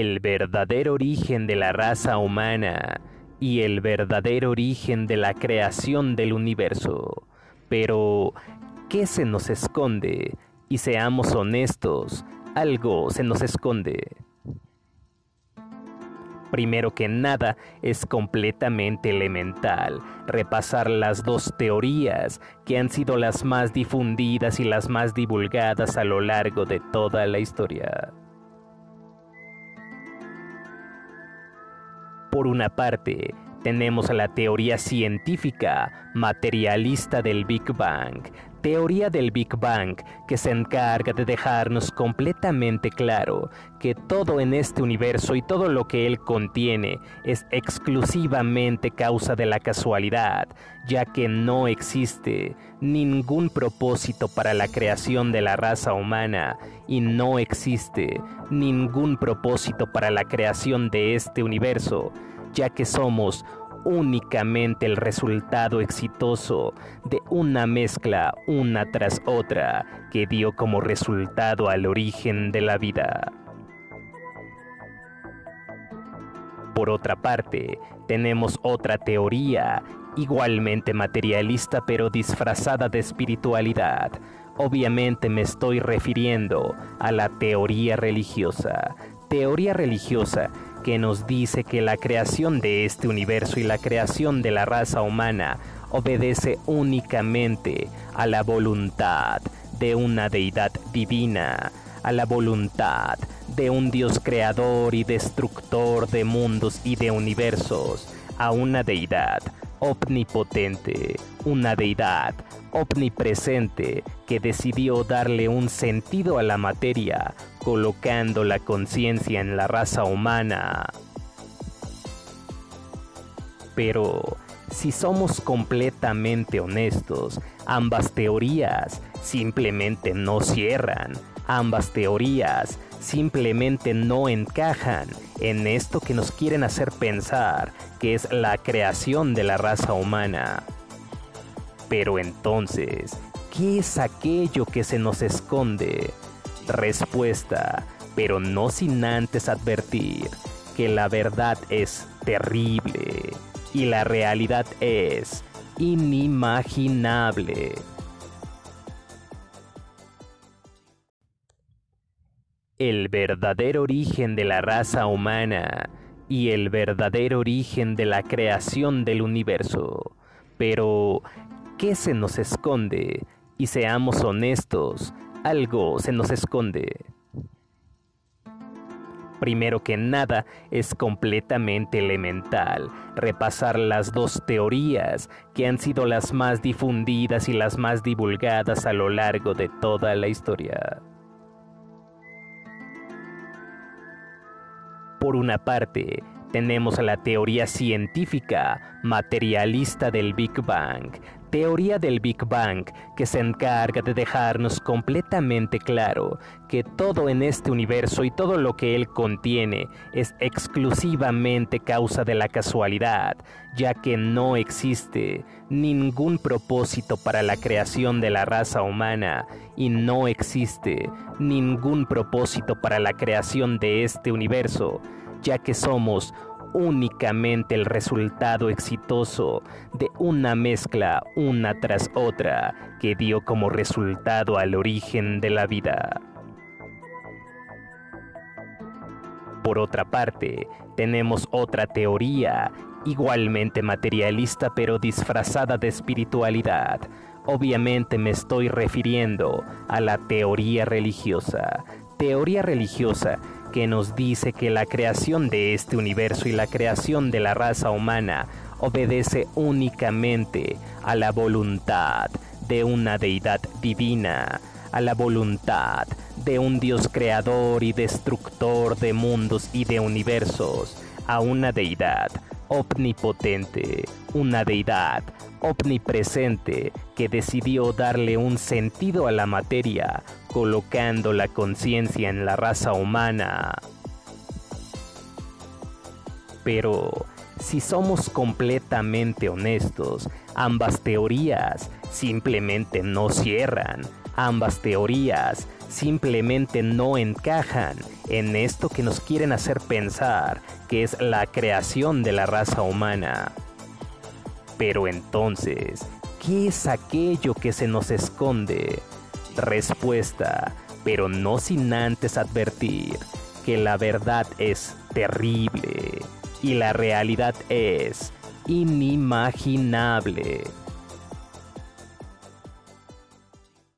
el verdadero origen de la raza humana y el verdadero origen de la creación del universo. Pero, ¿qué se nos esconde? Y seamos honestos, algo se nos esconde. Primero que nada, es completamente elemental repasar las dos teorías que han sido las más difundidas y las más divulgadas a lo largo de toda la historia. Por una parte, tenemos la teoría científica materialista del Big Bang, teoría del Big Bang que se encarga de dejarnos completamente claro que todo en este universo y todo lo que él contiene es exclusivamente causa de la casualidad, ya que no existe ningún propósito para la creación de la raza humana y no existe ningún propósito para la creación de este universo, ya que somos únicamente el resultado exitoso de una mezcla una tras otra que dio como resultado al origen de la vida. Por otra parte, tenemos otra teoría, igualmente materialista pero disfrazada de espiritualidad. Obviamente me estoy refiriendo a la teoría religiosa. Teoría religiosa que nos dice que la creación de este universo y la creación de la raza humana obedece únicamente a la voluntad de una deidad divina, a la voluntad de un Dios creador y destructor de mundos y de universos, a una deidad omnipotente, una deidad omnipresente que decidió darle un sentido a la materia, colocando la conciencia en la raza humana. Pero, si somos completamente honestos, ambas teorías simplemente no cierran, ambas teorías simplemente no encajan en esto que nos quieren hacer pensar que es la creación de la raza humana. Pero entonces, ¿qué es aquello que se nos esconde? Respuesta, pero no sin antes advertir que la verdad es terrible y la realidad es inimaginable. el verdadero origen de la raza humana y el verdadero origen de la creación del universo. Pero, ¿qué se nos esconde? Y seamos honestos, algo se nos esconde. Primero que nada, es completamente elemental repasar las dos teorías que han sido las más difundidas y las más divulgadas a lo largo de toda la historia. Por una parte, tenemos la teoría científica materialista del Big Bang, teoría del Big Bang que se encarga de dejarnos completamente claro que todo en este universo y todo lo que él contiene es exclusivamente causa de la casualidad, ya que no existe ningún propósito para la creación de la raza humana y no existe ningún propósito para la creación de este universo, ya que somos únicamente el resultado exitoso de una mezcla una tras otra que dio como resultado al origen de la vida. Por otra parte, tenemos otra teoría, igualmente materialista pero disfrazada de espiritualidad. Obviamente me estoy refiriendo a la teoría religiosa. Teoría religiosa que nos dice que la creación de este universo y la creación de la raza humana obedece únicamente a la voluntad de una deidad divina, a la voluntad de un Dios creador y destructor de mundos y de universos, a una deidad omnipotente, una deidad omnipresente que decidió darle un sentido a la materia, colocando la conciencia en la raza humana. Pero, si somos completamente honestos, ambas teorías simplemente no cierran, ambas teorías simplemente no encajan en esto que nos quieren hacer pensar que es la creación de la raza humana. Pero entonces, ¿qué es aquello que se nos esconde? Respuesta, pero no sin antes advertir que la verdad es terrible y la realidad es inimaginable.